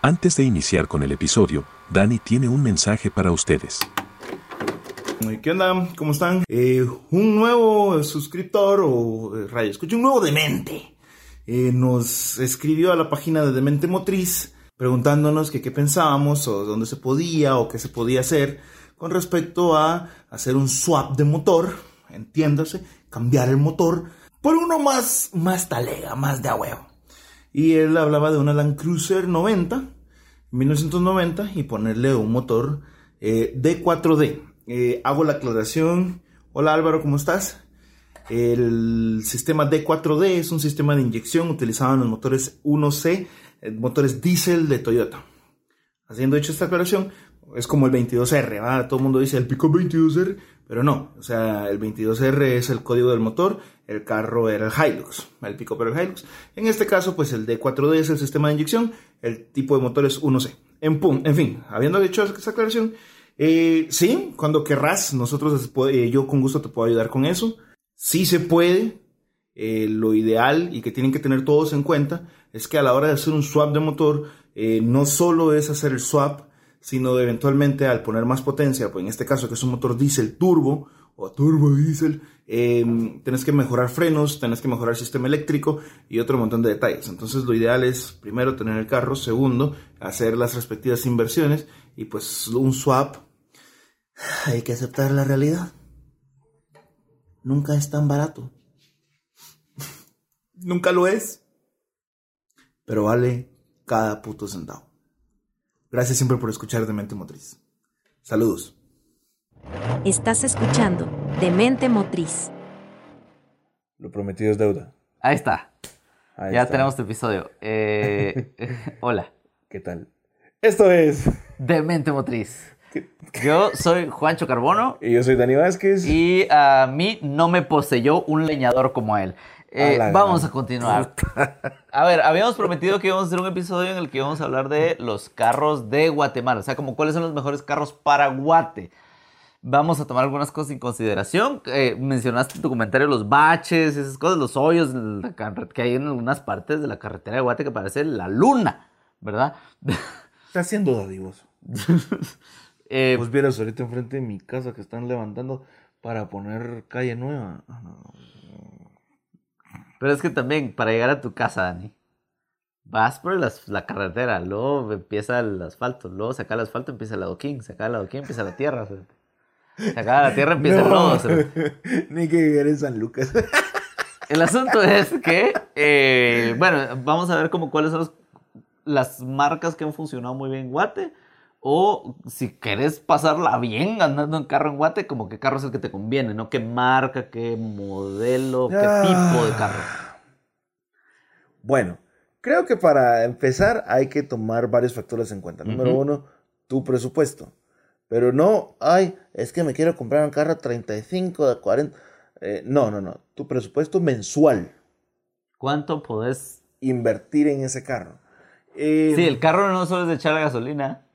Antes de iniciar con el episodio, Dani tiene un mensaje para ustedes. ¿Qué onda? ¿Cómo están? Eh, un nuevo suscriptor o eh, radio, escucha un nuevo demente. Eh, nos escribió a la página de Demente Motriz preguntándonos qué pensábamos o dónde se podía o qué se podía hacer con respecto a hacer un swap de motor, entiéndase, cambiar el motor por uno más, más talega, más de a huevo. Y él hablaba de una Land Cruiser 90, 1990, y ponerle un motor eh, D4D. Eh, hago la aclaración. Hola Álvaro, ¿cómo estás? El sistema D4D es un sistema de inyección utilizado en los motores 1C, eh, motores diésel de Toyota. Haciendo hecho esta aclaración, es como el 22R, todo el mundo dice el pico 22R, pero no, o sea, el 22R es el código del motor, el carro era el Hilux, el pico pero el Hilux. En este caso, pues el D4D es el sistema de inyección, el tipo de motor es 1C. En, en fin, habiendo dicho esa aclaración, eh, sí, cuando querrás, nosotros, eh, yo con gusto te puedo ayudar con eso. Sí se puede, eh, lo ideal y que tienen que tener todos en cuenta es que a la hora de hacer un swap de motor, no solo es hacer el swap, sino eventualmente al poner más potencia, pues en este caso que es un motor diésel turbo o turbo diésel, eh, tenés que mejorar frenos, tenés que mejorar el sistema eléctrico y otro montón de detalles. Entonces lo ideal es primero tener el carro, segundo hacer las respectivas inversiones y pues un swap. Hay que aceptar la realidad. Nunca es tan barato. Nunca lo es. Pero vale cada puto centavo. Gracias siempre por escuchar Demente Motriz. Saludos. Estás escuchando Demente Motriz. Lo prometido es deuda. Ahí está. ya tenemos tu episodio. Eh, hola. ¿Qué tal? Esto es Demente Motriz. Yo soy Juancho Carbono. Y yo soy Dani Vázquez. Y a mí no me poseyó un leñador como él. Eh, vamos a continuar. A ver, habíamos prometido que íbamos a hacer un episodio en el que íbamos a hablar de los carros de Guatemala. O sea, como cuáles son los mejores carros para Guate. Vamos a tomar algunas cosas en consideración. Eh, mencionaste en tu comentario los baches, esas cosas, los hoyos que hay en algunas partes de la carretera de Guate que parece la luna, ¿verdad? Está haciendo dadivoso. eh, pues vieras ahorita enfrente de mi casa que están levantando para poner calle nueva. Ah, pero es que también, para llegar a tu casa, Dani, vas por la carretera, luego empieza el asfalto, luego saca el asfalto, empieza el adoquín, saca el adoquín, empieza la tierra. Saca la tierra, empieza el lodo. Ni que vivir en San Lucas. El asunto es que, eh, bueno, vamos a ver como cuáles son las marcas que han funcionado muy bien en Guate o si querés pasarla bien andando en carro en Guate, como qué carro es el que te conviene, ¿no? ¿Qué marca, qué modelo, qué tipo de carro? Bueno, creo que para empezar hay que tomar varios factores en cuenta. Número uno, tu presupuesto. Pero no, ay, es que me quiero comprar un carro 35, de 40. Eh, no, no, no. Tu presupuesto mensual. ¿Cuánto podés invertir en ese carro? sí, el carro no solo es de echar la gasolina.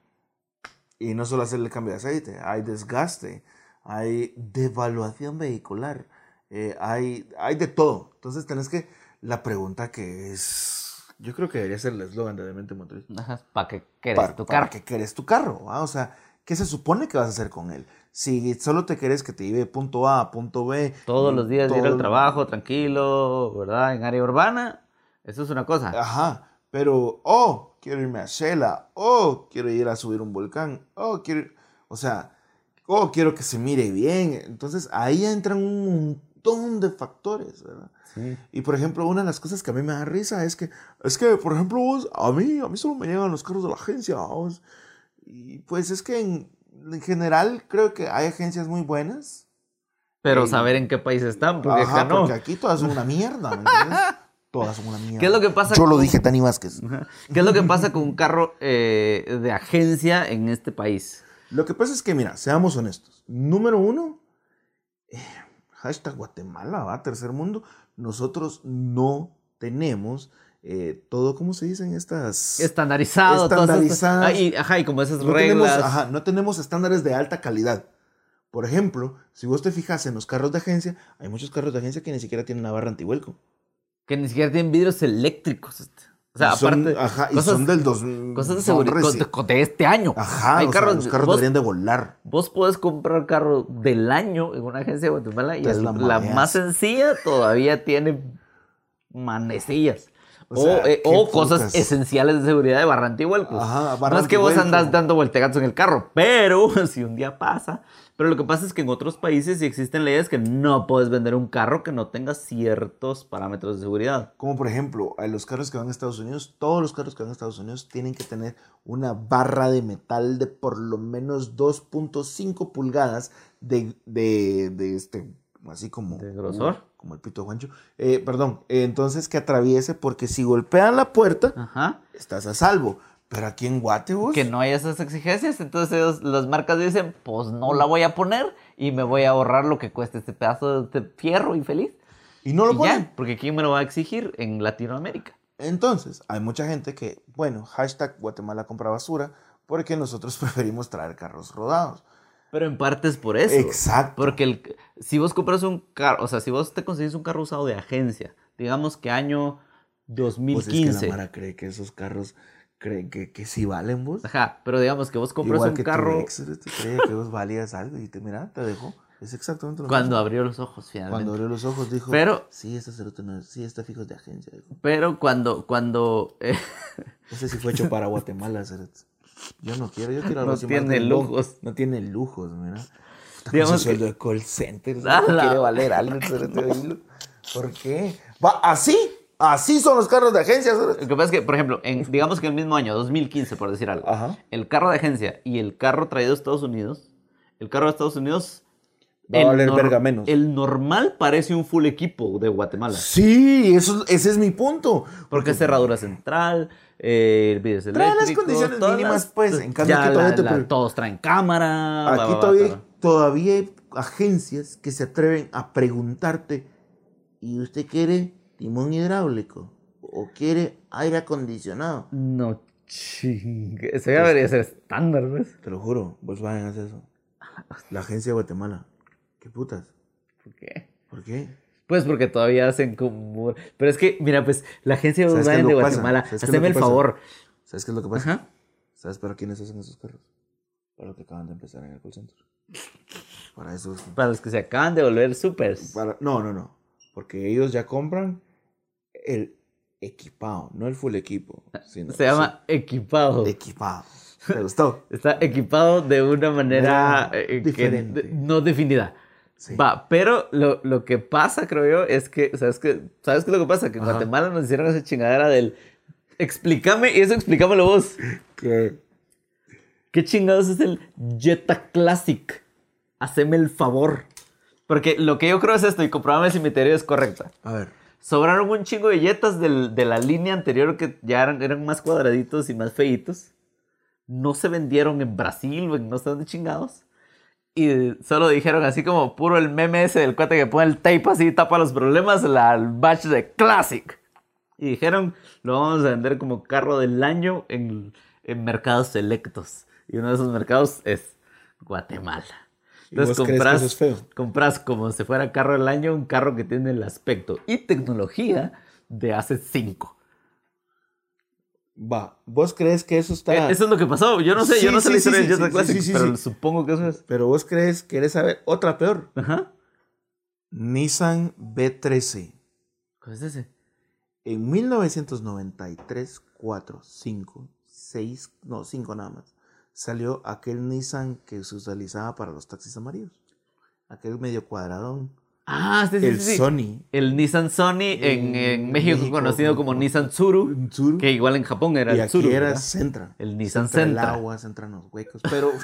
Y no solo hacer el cambio de aceite, hay desgaste, hay devaluación vehicular, eh, hay, hay de todo. Entonces tenés que, la pregunta que es, yo creo que debería ser el eslogan de Demente Motriz. ¿Para qué querés tu carro? ¿Para qué querés tu carro? O sea, ¿qué se supone que vas a hacer con él? Si solo te querés que te lleve punto A a punto B. Todos los días ir al trabajo tranquilo, ¿verdad? En área urbana, eso es una cosa. Ajá, pero, oh, quiero irme a Shela, oh, quiero ir a subir un volcán, oh, quiero, o sea, oh, quiero que se mire bien. Entonces ahí entran un montón de factores, ¿verdad? Y por ejemplo, una de las cosas que a mí me da risa es que, es que, por ejemplo, vos, a mí, a mí solo me llegan los carros de la agencia, Y pues es que en, general creo que hay agencias muy buenas. Pero saber en qué país están, porque no. Porque aquí todas son una mierda, ¿me entiendes? todas son una mierda. ¿Qué es lo que pasa? Yo lo dije, Tani Vázquez. ¿Qué es lo que pasa con un carro eh, de agencia en este país? Lo que pasa es que, mira, seamos honestos. Número uno, eh, hashtag Guatemala, va, tercer mundo. Nosotros no tenemos eh, todo, ¿cómo se dicen estas? Estandarizado. Estandarizadas. ajá, y como esas no reglas. Tenemos, ajá, no tenemos estándares de alta calidad. Por ejemplo, si vos te fijas en los carros de agencia, hay muchos carros de agencia que ni siquiera tienen una barra antivuelco. Que ni siquiera tienen vidrios eléctricos. Este. O sea, Y son- aparte, ajá, y cosas, son del dos, cosas de seguridad de, este año. Ajá, Hay o sea, carros, los carros vos, deberían de volar. vos podés comprar carro del año en una agencia de Guatemala y la más sencilla todavía tiene manecillas. O O, sea, eh, o cosas esenciales de seguridad de barranti vuelcos. Ajá, no es que vos andás dando vueltegazos en el carro, pero si un día pasa. Pero lo que pasa es que en otros países sí existen leyes que no puedes vender un carro que no tenga ciertos parámetros de seguridad. Como por ejemplo, a los carros que van a Estados Unidos, todos los carros que van a Estados Unidos tienen que tener una barra de metal de por lo menos 2.5 pulgadas de, de, de este, así como... ¿De grosor? uh, como el pito de Juancho. Eh, perdón, eh, entonces que atraviese porque si golpean la puerta, Ajá. estás a salvo. Pero aquí en Guate, vos, que no hay esas exigencias, entonces las marcas dicen, pues no la voy a poner y me voy a ahorrar lo que cueste este pedazo de fierro infeliz. Y no lo Y ponen. ya, porque ¿quién me lo va a exigir en Latinoamérica? Entonces, hay mucha gente que, bueno, hashtag Guatemala compra basura, porque nosotros preferimos traer carros rodados. Pero en parte es por eso. Exacto. Porque el, si vos compras un carro, o sea, si vos te conseguís un carro usado de agencia, digamos que año Pues es que 2015. la Mara cree que esos carros creen que, que sí valen vos. Ajá, pero digamos que vos compras Igual un que carro tu ex, te creía que vos valías algo y te mira, te dejó. Es exactamente lo cuando mismo. abrió los ojos finalmente. Cuando abrió los ojos dijo, Pero- sí, este cerote no es, sí, está fijo de agencia. dijo. Pero cuando, cuando eh, Ese sí fue hecho para Guatemala, cerote. Yo no quiero, yo quiero algo No así tiene lujos. No tiene lujos, mira. Digamos su que- sueldo de call center. No quiere valer algo. ¿Por qué? Va, así, así son los carros de agencia. Lo que pasa es que, por ejemplo, en, digamos que en el mismo año, 2015, por decir algo, Ajá. el carro de agencia y el carro traído de Estados Unidos, el carro de Estados Unidos... Va a valer verga menos. El normal parece un full equipo de Guatemala. Sí, eso, ese es mi punto. Porque es cerradura central, eh, Trae las condiciones todas mínimas, pues, en cambio ya aquí todavía la- te la- pre- todos traen cámara... Aquí va, va, todavía, todavía hay agencias que se atreven a preguntarte, ¿y usted quiere timón hidráulico? ¿O quiere aire acondicionado? No chingue. Eso ya debería ser estándar, ¿ves? Te lo juro, Volkswagen hace eso. La agencia de Guatemala. ¿Qué putas? ¿Por qué? ¿Por qué? Pues porque todavía hacen como... Pero es que, mira, pues, la agencia de ¿Sabes qué es Volkswagen de? Guatemala, ¿Sabes qué es lo haceme el pasa? favor. ¿Sabes qué es lo que pasa? Ajá. ¿Sabes para quiénes hacen esos carros? Para los que acaban de empezar en el call center. Para esos. Para los que se acaban de volver supers. Para, no, no, no. Porque ellos ya compran el equipado, no el full equipo. sino Se llama equipado. equipado. ¿Te gustó? Está equipado de una manera eh, diferente. no definida. Sí. Va, pero lo, lo que pasa, creo yo, es que, ¿sabes qué? ¿Sabes qué es lo que pasa? Que en Ajá. Guatemala nos hicieron esa chingadera del explícame y eso explícamelo vos. Que ¿Qué chingados es el Jetta Classic? Haceme el favor. Porque lo que yo creo es esto, y compruébame si mi teoría es correcta. A ver. Sobraron un chingo de Jettas del- de la línea anterior que ya eran, eran más cuadraditos y más feitos. No se vendieron en Brasil o en no sé dónde chingados. Y solo dijeron así como puro el meme ese del cuate que pone el tape así y tapa los problemas, la el batch de Classic. Y dijeron, lo vamos a vender como carro del año en, en mercados selectos. Y uno de esos mercados es Guatemala. ¿Y vos crees que eso es feo? compras como si fuera carro del año, un carro que tiene el aspecto y tecnología de hace cinco. Va. ¿Vos crees que eso está.? Eh, Eso es lo que pasó. Yo no sé, Sí, yo no sé sí, la historia sí, de sí, Classic, sí, sí, pero supongo que eso es. Pero vos crees, querés saber otra peor. Ajá. Nissan B13. ¿Cuál es ese? En 1993, 4, 5, 6, no, 5 nada más, salió aquel Nissan que se utilizaba para los taxis amarillos. Aquel medio cuadradón. Ah, sí, sí, el sí. Sony. El Nissan Sony en, México, México, conocido como Nissan Tsuru, Tsuru. que igual en Japón era y el aquí Tsuru. era ¿verdad? Sentra. El Nissan Entra el Sentra. agua, se entran los huecos, pero...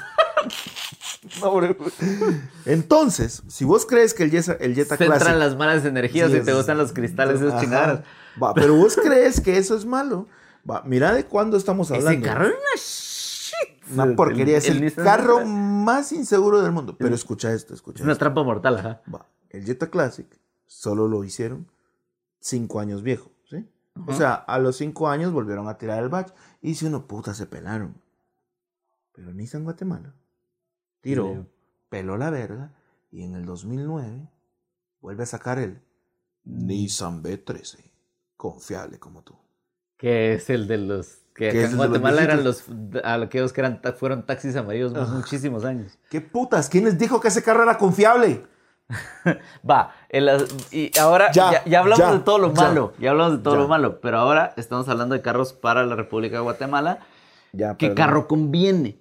Entonces, si vos crees que el Jetta, el Jetta Classic... las malas energías y te es- gustan los cristales, esas Ajá. chingaderas. Va, pero vos crees que eso es malo. Va, mira de cuándo estamos hablando. Ese carro una shit. Una porquería. es el, carro Sentra más inseguro del mundo. Pero escucha esto, escucha Es una esto. trampa mortal, ajá. Va, el Jetta Classic solo lo hicieron cinco años viejo, ¿sí? O sea, a los cinco años volvieron a tirar el batch y si uno puta se pelaron. Pero Nissan Guatemala tiró, peló la verga y en el 2009 vuelve a sacar el Nissan B13, confiable como tú. Que es el de los que en Guatemala eran los aquellos que eran, fueron taxis amarillos muchísimos años. ¿Qué putas? ¿Quién les dijo que ese carro era confiable? Va, y ahora ya, hablamos de todo lo malo, ya hablamos de todo lo malo, pero ahora estamos hablando de carros para la República de Guatemala. ¿Qué carro conviene?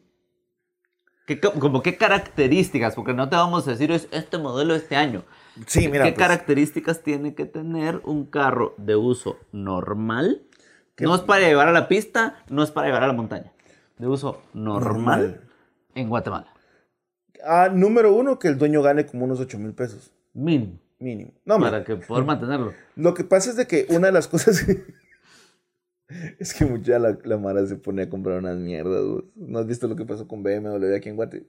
¿Qué, como qué características? Porque no te vamos a decir es este modelo este año. Sí, mira. ¿Qué pues. características tiene que tener un carro de uso normal? No es para llevar a la pista, no es para llevar a la montaña. De uso normal, en Guatemala. Ah, número uno, que el dueño gane como unos 8 mil pesos. Mínimo. Mínimo. para que poder mantenerlo. Lo que pasa es de que una de las cosas... es que mucha la, la, Mara se pone a comprar unas mierdas. ¿No has visto lo que pasó con BMW aquí en Guate?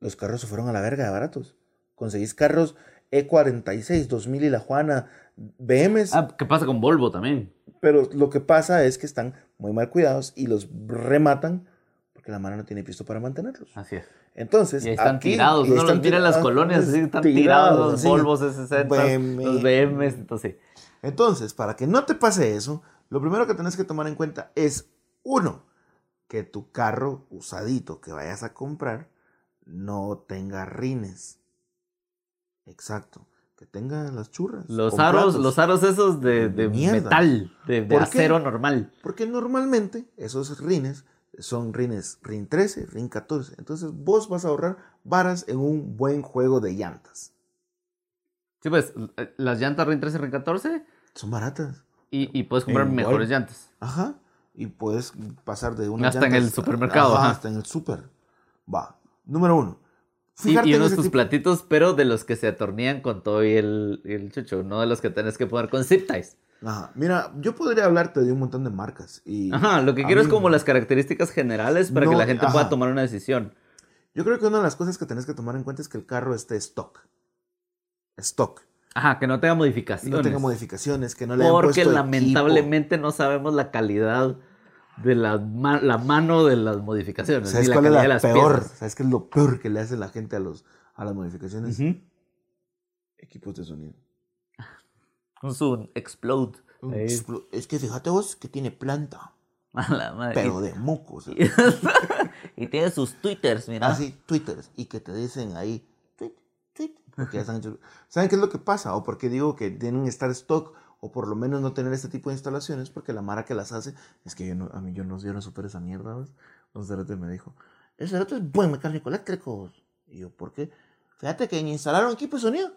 Los carros se fueron a la verga de baratos. Conseguís carros E46, 2000 y la Juana, BMs. Ah, ¿qué pasa con Volvo también? Pero lo que pasa es que están muy mal cuidados y los rematan porque la mano no tiene pisto para mantenerlos. Así es. Entonces, y están tirados, no los miran las colonias, así están tirados, los Volvos S60, los BMs, entonces. Entonces, para que no te pase eso, lo primero que tienes que tomar en cuenta es, uno, que tu carro usadito que vayas a comprar no tenga rines. Exacto que tenga las churras. Los aros, los aros esos de, metal, de, acero normal. Porque normalmente esos rines son rines RIN 13, RIN 14. Entonces vos vas a ahorrar varas en un buen juego de llantas. Sí, pues las llantas RIN 13 RIN 14 son baratas. Y, puedes comprar mejores llantas. Ajá. Y puedes pasar de una Hasta en el supermercado. Hasta en el super. Va. Número uno y, unos tus platitos, pero de los que se atornían con todo y el, el chucho, no de los que tenés que poner con zip ties. Ajá, mira, yo podría hablarte de un montón de marcas. Y ajá, lo que quiero es como las características generales para que la gente pueda tomar una decisión. Yo creo que una de las cosas que tenés que tomar en cuenta es que el carro esté stock. Stock. Ajá, que no tenga modificaciones. No tenga modificaciones, que no le Porque lamentablemente no sabemos la calidad de la, la mano de las modificaciones. ¿Sabes cuál es la peor? ¿Sabes qué es lo peor que le hace la gente a, los, a las modificaciones? Equipos de sonido. Un Zoom Explode. Es que fíjate vos que tiene planta. Pero de mocos. y tiene sus twitters, mira. Ah, sí, twitters. Y que te dicen ahí, tweet, tweet. Porque ya ¿Saben qué es lo que pasa? O porque digo que tienen estar stock o por lo menos no tener este tipo de instalaciones, porque la mara que las hace, es que yo no, a mí yo no, yo no supero esa mierda, ¿ves? Un cerote me dijo, ese cerote es buen mecánico eléctrico. Y yo, ¿por qué? Fíjate que en instalar un equipo de sonido,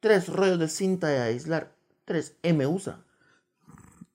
tres rollos de cinta de aislar, tres M usa.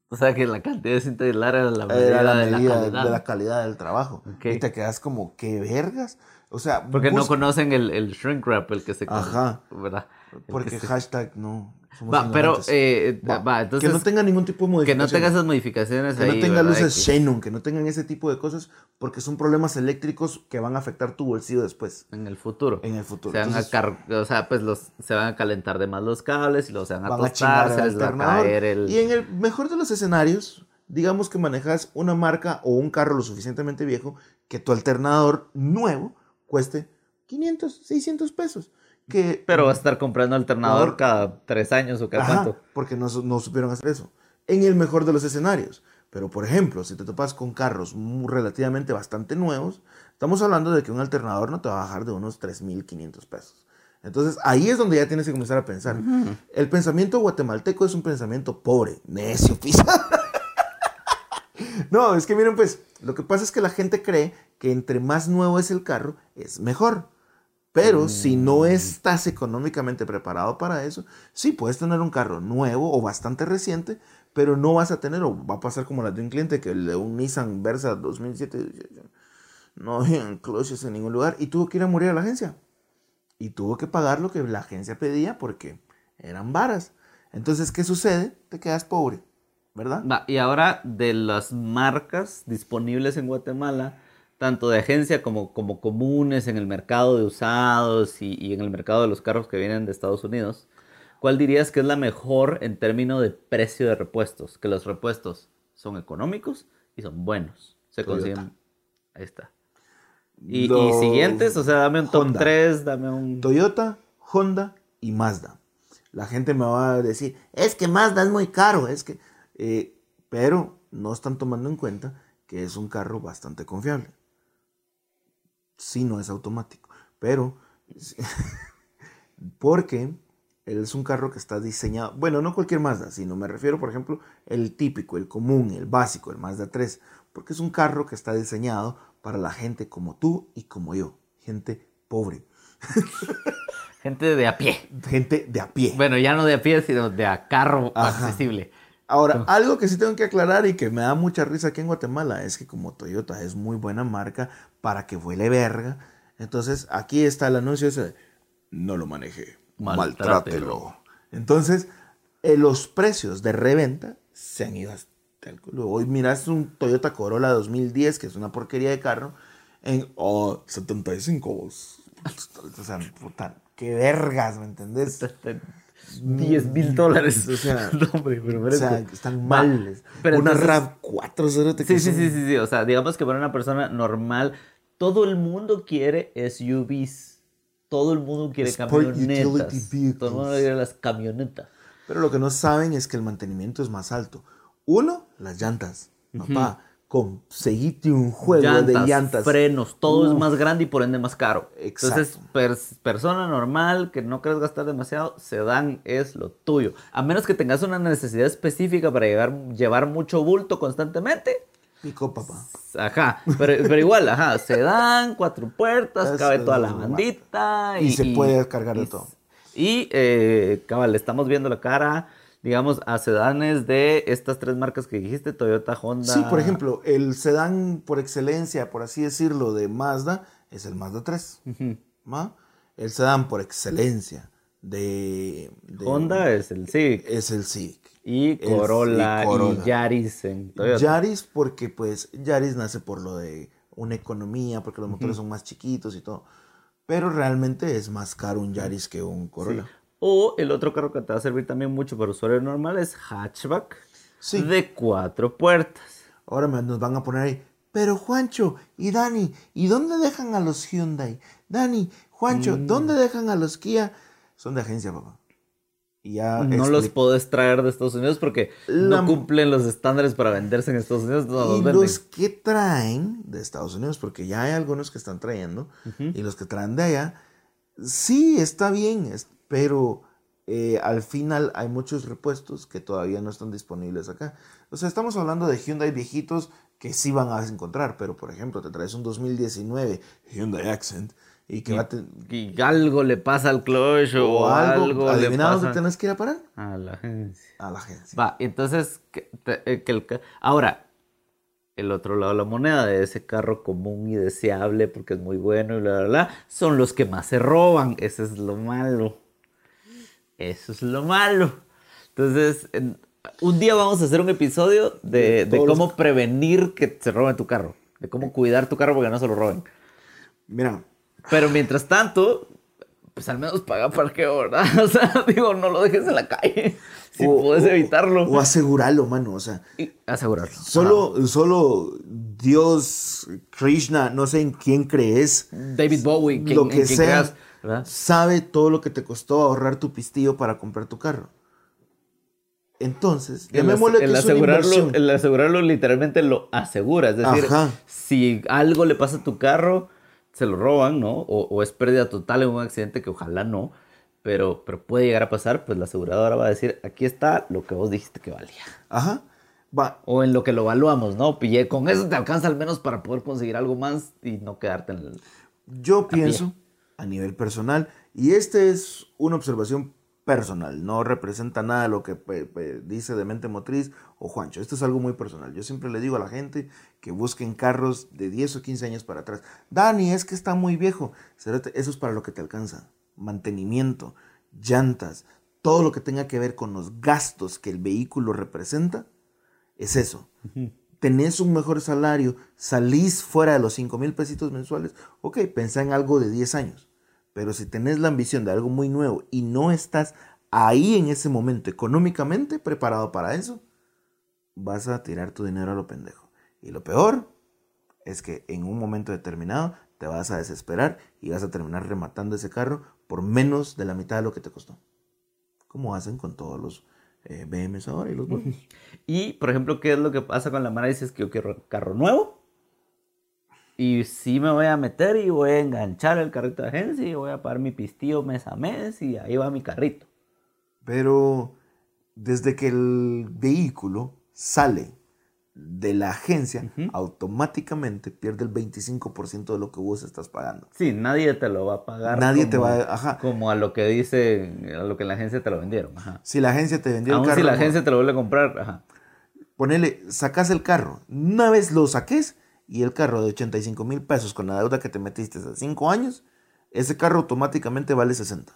O sea que la cantidad de cinta aislar era la medida, la de, la calidad. de la calidad del trabajo. Y te quedas como, ¿qué vergas? O sea, porque no conocen el, el shrink wrap, el que se Ajá. ¿verdad? porque hashtag no. Va, pero, eh, va. entonces. Que no tenga ningún tipo de modificaciones. Que no tenga esas modificaciones que no tenga luces Shannon, que no tengan ese tipo de cosas, porque son problemas eléctricos que van a afectar tu bolsillo después. En el futuro. En el futuro. Se van a o sea, pues los, se van a calentar de más los cables y los se van a tostar, se les va a caer el... Y en el mejor de los escenarios, digamos que manejas una marca o un carro lo suficientemente viejo que tu alternador nuevo cueste 500, 600 pesos. Que, Pero va a estar comprando alternador cada tres años o cada cuánto. Porque no, no, supieron hacer eso. En el mejor de los escenarios. Pero, por ejemplo, si te topas con carros relativamente bastante nuevos, estamos hablando de que un alternador no te va a bajar de unos 3.500 pesos. Entonces, ahí es donde ya tienes que comenzar a pensar. El pensamiento guatemalteco es un pensamiento pobre, necio, pisa. no, es que miren, pues, lo que pasa es que la gente cree que entre más nuevo es el carro, es mejor. Pero si no mm. estás económicamente preparado para eso, sí puedes tener un carro nuevo o bastante reciente, pero no vas a tener, o va a pasar como la de un cliente que le un Nissan Versa 2007 no había clutches en ningún lugar y tuvo que ir a morir a la agencia. Y tuvo que pagar lo que la agencia pedía porque eran varas. Entonces, ¿qué sucede? Te quedas pobre, ¿verdad? y ahora de las marcas disponibles en Guatemala, tanto de agencia como, como comunes en el mercado de usados y, en el mercado de los carros que vienen de Estados Unidos, ¿cuál dirías que es la mejor en términos de precio de repuestos? Que los repuestos son económicos y son buenos. Se consiguen. Ahí está. Y, siguientes, o sea, dame un top 3, dame un. Toyota, Honda y Mazda. La gente me va a decir, es que Mazda es muy caro, es que. Eh, pero no están tomando en cuenta que es un carro bastante confiable. Sí, no es automático, pero porque es un carro que está diseñado, bueno, no cualquier Mazda, sino me refiero, por ejemplo, el típico, el común, el básico, el Mazda 3, porque es un carro que está diseñado para la gente como tú y como yo, gente pobre. Gente de a pie. Gente de a pie. Bueno, ya no de a pie, sino de a carro accesible. Ahora, algo que sí tengo que aclarar y que me da mucha risa aquí en Guatemala es que como Toyota es muy buena marca para que vuele verga, entonces aquí está el anuncio ese no lo maneje, maltrátelo. Entonces, eh, los precios de reventa se han ido hasta el culo. Hoy miras un Toyota Corolla 2010, que es una porquería de carro, en oh, 75 O sea, puta, qué vergas, ¿me entendés? 10 mil dólares. O sea, pero o sea están mal. Pero una RAV 4 sí, sí, sí, sí, sí. O sea, digamos que para una persona normal, todo el mundo quiere SUVs. Todo el mundo quiere camionetas. Todo el mundo quiere las camionetas. Pero lo que no saben es que el mantenimiento es más alto. Uno, las llantas. Papá, conseguiste un juego de llantas. frenos, todo es más grande y por ende más caro. Entonces, persona normal que no quieres gastar demasiado, sedán es lo tuyo. A menos que tengas una necesidad específica para llevar, llevar mucho bulto constantemente. Pico, papá. Ajá, pero, igual, ajá, sedán, cuatro puertas, cabe toda la bandita. Y, se puede descargar de todo. Y, eh, cabal, estamos viendo la cara digamos, a sedanes de estas tres marcas que dijiste, Toyota, Honda. Sí, por ejemplo, el sedán por excelencia, por así decirlo, de Mazda es el Mazda 3. El sedán por excelencia de, Honda es el Civic. Es el Civic. Y Corolla, y Yaris en Toyota. Yaris porque pues Yaris nace por lo de una economía, porque los motores son más chiquitos y todo. Pero realmente es más caro un Yaris que un Corolla. O el otro carro que te va a servir también mucho para usuarios normales, hatchback de cuatro puertas. Ahora nos van a poner ahí, pero Juancho y Dani, ¿y dónde dejan a los Hyundai? Dani, Juancho, mm. ¿dónde dejan a los Kia? Son de agencia, papá. Y ya no los puedes traer de Estados Unidos porque no cumplen los estándares para venderse en Estados Unidos. y los, que traen de Estados Unidos, porque ya hay algunos que están trayendo, y los que traen de allá, sí, está bien, pero eh, al final hay muchos repuestos que todavía no están disponibles acá. O sea, estamos hablando de Hyundai viejitos que sí van a encontrar, pero por ejemplo, te traes un 2019 Hyundai Accent y que va y algo le pasa al clutch o, algo, le pasa. dónde tienes que ir a parar? A la agencia. A la agencia. Va, entonces, que, eh, el, ahora, el otro lado de la moneda de ese carro común y deseable porque es muy bueno y bla, bla, bla, son los que más se roban. Ese es lo malo. Eso es lo malo. Entonces, un día vamos a hacer un episodio de, cómo prevenir que se roben tu carro. De cómo cuidar tu carro porque no se lo roben. Mira. Pero mientras tanto, pues al menos paga parqueo, ¿verdad? O sea, digo, no lo dejes en la calle. Si puedes evitarlo. O asegurarlo, mano. O sea. asegurarlo. Solo, solo Dios, Krishna, no sé en quién crees. David Bowie, lo que sea sabe todo lo que te costó ahorrar tu pistillo para comprar tu carro. Entonces, el, el asegurarlo, el asegurarlo literalmente lo asegura. Es decir, si algo le pasa a tu carro, se lo roban, ¿no? O, es pérdida total en un accidente que ojalá no, pero, pero puede llegar a pasar, pues la aseguradora va a decir, aquí está lo que vos dijiste que valía. Ajá. Va. O en lo que lo evaluamos, ¿no? Pillé, con eso te alcanza al menos para poder conseguir algo más y no quedarte en el... Yo pienso a nivel personal. Y esta es una observación personal, no representa nada lo que dice de mente motriz o Juancho. Esto es algo muy personal. Yo siempre le digo a la gente que busquen carros de 10 o 15 años para atrás. Dani, es que está muy viejo. Eso es para lo que te alcanza. Mantenimiento, llantas, todo lo que tenga que ver con los gastos que el vehículo representa, es eso. Tenés un mejor salario, salís fuera de los 5 mil pesitos mensuales, ok, pensá en algo de 10 años pero si tenés la ambición de algo muy nuevo y no estás ahí en ese momento económicamente preparado para eso, vas a tirar tu dinero a lo pendejo. Y lo peor es que en un momento determinado te vas a desesperar y vas a terminar rematando ese carro por menos de la mitad de lo que te costó. Como hacen con todos los eh, BMs ahora y los buenos. Y, por ejemplo, ¿qué es lo que pasa con la mara? Dices que yo quiero carro nuevo. Y sí me voy a meter y voy a enganchar el carrito de agencia y voy a pagar mi pistillo mes a mes y ahí va mi carrito. Pero desde que el vehículo sale de la agencia, automáticamente pierde el 25% de lo que vos estás pagando. Sí, nadie te lo va a pagar. Nadie te va a... Ajá. Como a lo que dice, a lo que la agencia te lo vendieron. Ajá. Si la agencia te vendió Aún el carro... si la agencia te lo vuelve a comprar, ajá. Ponele, sacas el carro. Una vez lo saques y el carro de 85 mil pesos con la deuda que te metiste hace 5 años, ese carro automáticamente vale 60.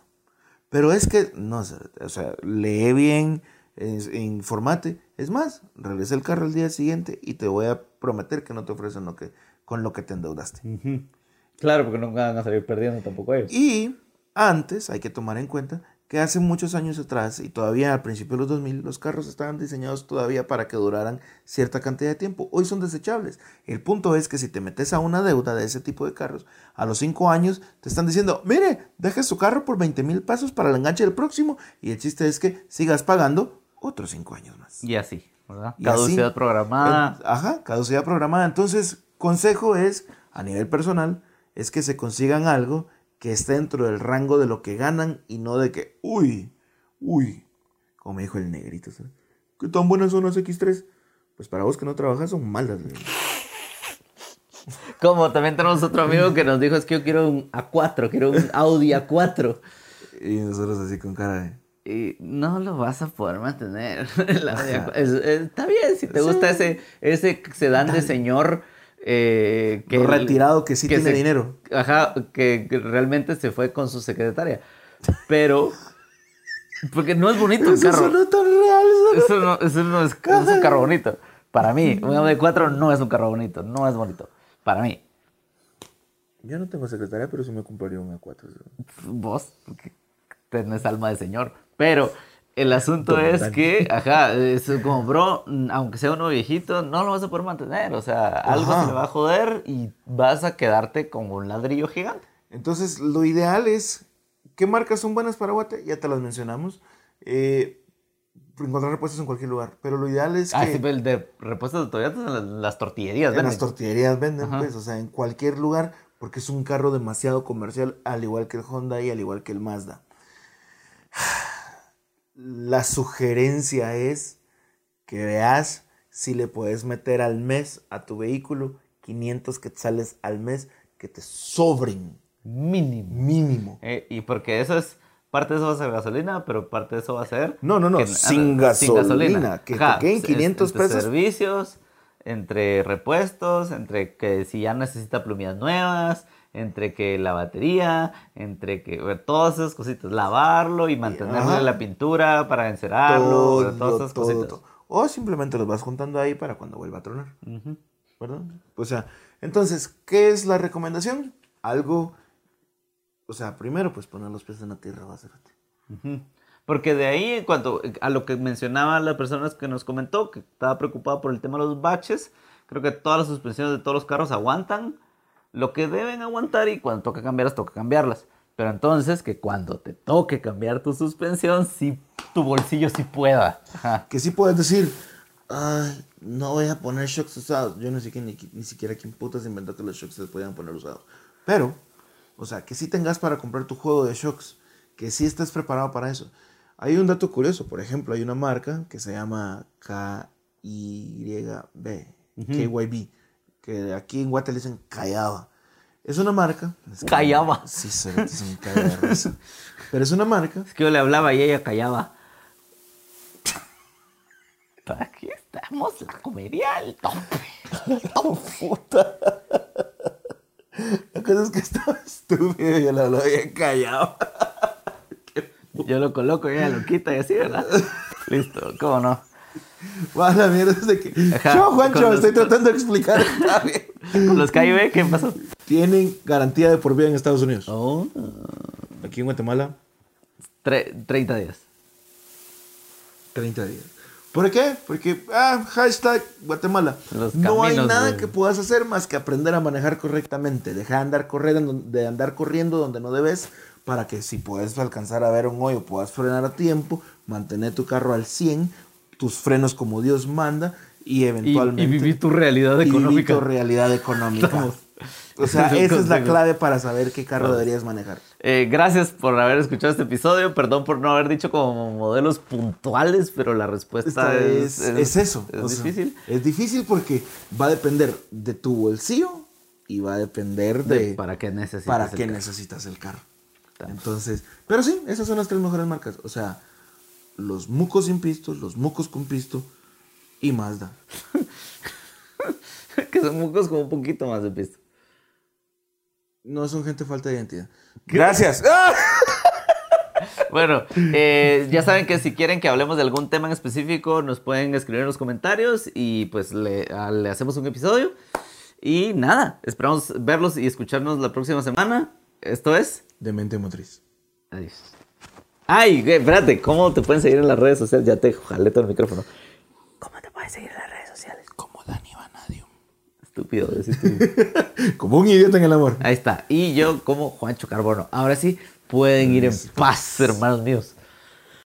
Pero es que, no sé, o sea, lee bien, informate. Es más, regresa el carro al día siguiente y te voy a prometer que no te ofrecen lo que, con lo que te endeudaste. Claro, porque no van a salir perdiendo tampoco ellos. Y antes hay que tomar en cuenta que hace muchos años atrás y todavía al principio de los 2000 los carros estaban diseñados todavía para que duraran cierta cantidad de tiempo. Hoy son desechables. El punto es que si te metes a una deuda de ese tipo de carros, a los 5 años te están diciendo, mire, deje su carro por 20 mil pesos para el enganche del próximo y el chiste es que sigas pagando otros 5 años más. Y así, ¿verdad? Y Caducidad así, programada. ajá, caducidad programada. Entonces, consejo es, a nivel personal, es que se consigan algo que esté dentro del rango de lo que ganan y no de que, uy, uy, como me dijo el negrito, ¿sabes? ¿qué tan buenas son las X3? Pues para vos que no trabajas son malas. Como también tenemos otro amigo que nos dijo, es que yo quiero un A4, quiero un Audi A4. Y nosotros así con cara de... Y no lo vas a poder mantener. Es- es- está bien, si te gusta ese, ese sedán de señor eh, que Retirado que sí tiene se- dinero. Ajá, que, que realmente se fue con su secretaria. Pero, porque no es bonito Eso carro. no es tan real. eso Eso no, eso no es, un carro bonito. Para mí, un Audi 4 no es un carro bonito, no es bonito. Para mí. Yo no tengo secretaria, pero sí me compraría un A4. ¿sabes? Porque tenés alma de señor. Pero el asunto es que, ajá, es como, bro, aunque sea uno viejito, no lo vas a poder mantener. O sea, algo Ajá. se le va a joder y vas a quedarte con un ladrillo gigante. Entonces, lo ideal es, ¿qué marcas son buenas para Guate? Ya te las mencionamos. Eh, encontrar repuestos en cualquier lugar, pero lo ideal es que Ah, sí, pero el de repuestos de Toyota en las, las tortillerías, en ¿ven? las tortillerías venden, Ajá. pues, o sea, en cualquier lugar, porque es un carro demasiado comercial, al igual que el Honda y al igual que el Mazda. La sugerencia es que veas si le puedes meter al mes a tu vehículo 500 quetzales al mes que te sobren Mínimo. mínimo. Eh, y porque eso es, parte de eso va a ser gasolina, pero parte de eso va a ser... No, no, no, que- sin ah, gasolina, que te queden es- 500 entre pesos. servicios, entre repuestos, entre que si ya necesita plumillas nuevas, entre que la batería, entre que bueno, todas esas cositas, lavarlo y mantenerle Ajá. la pintura para encerarlo, Todo, todas esas todo, cositas. todo. O simplemente los vas juntando ahí para cuando vuelva a tronar. Ujú. ¿Verdad? O sea, entonces, ¿qué es la recomendación? Algo, o sea, primero pues poner los pies en la tierra, va a ser. Ujú. Porque de ahí, en cuanto a lo que mencionaba la persona que nos comentó, que estaba preocupada por el tema de los baches, creo que todas las suspensiones de todos los carros aguantan lo que deben aguantar y cuando toca cambiarlas, toca cambiarlas. Pero entonces, que cuando te toque cambiar tu suspensión, sí, tu bolsillo sí pueda. Ajá. Que sí puedes decir, ay, no voy a poner shocks usados. Yo no sé quién, ni, ni siquiera quién putas inventó que los shocks se podían poner usados. Pero, o sea, que sí tengas para comprar tu juego de shocks, que sí estés preparado para eso. Hay un dato curioso, por ejemplo, hay una marca que se llama KYB, KYB, que aquí en Guate le dicen Callaba. Es una marca. es Callaba. Sí, se es un de. Pero es una marca Es que yo le hablaba y ella callaba. Aquí estamos, la comedia al tope. puta. La cosa es que estaba estúpido y yo la hablaba bien callado. Yo lo coloco y ella lo quita y así, ¿verdad? Listo, ¿cómo no? Va la mierda es de que. Ajá, Yo, Juancho, los- estoy tratando de explicar. Con los KIB, ¿qué pasó? Tienen garantía de por vida en Estados Unidos. Oh, Aquí en Guatemala, tre- 30 días. 30 días. ¿Por qué? Porque, ah, hashtag Guatemala. Los no hay nada de- que puedas hacer más que aprender a manejar correctamente. Deja de andar, corriendo, de andar corriendo donde no debes para que si puedes alcanzar a ver un hoyo, puedas frenar a tiempo, mantener tu carro al 100, tus frenos como Dios manda y eventualmente... Y, vivir tu realidad económica. tu realidad económica. O sea, esa es la clave para saber qué carro deberías manejar. Eh, gracias por haber escuchado este episodio. Perdón por no haber dicho como modelos puntuales, pero la respuesta es, es, eso. Es difícil. es difícil porque va a depender de tu bolsillo y va a depender de, para qué necesitas para el qué carro. necesitas el carro. Entonces, pero sí, esas son las tres mejores marcas. O sea, los mucos sin pisto, los mucos con pisto y Mazda. que son mucos con un poquito más de pisto. No son gente falta de identidad. Gracias. Bueno, eh, ya saben que si quieren que hablemos de algún tema en específico, nos pueden escribir en los comentarios y pues le, a- le hacemos un episodio. Y nada, esperamos verlos y escucharnos la próxima semana. Esto es. De mente motriz. Adiós. Ay, espérate, ¿cómo te pueden seguir en las redes sociales? Ya te jalé todo el micrófono. ¿Cómo te pueden seguir en las redes sociales? Como Dani Vanadium. Estúpido, decir tú. Como un idiota en el amor. Ahí está. Y yo como Juancho Carbono. Ahora sí, pueden ir en paz, hermanos míos.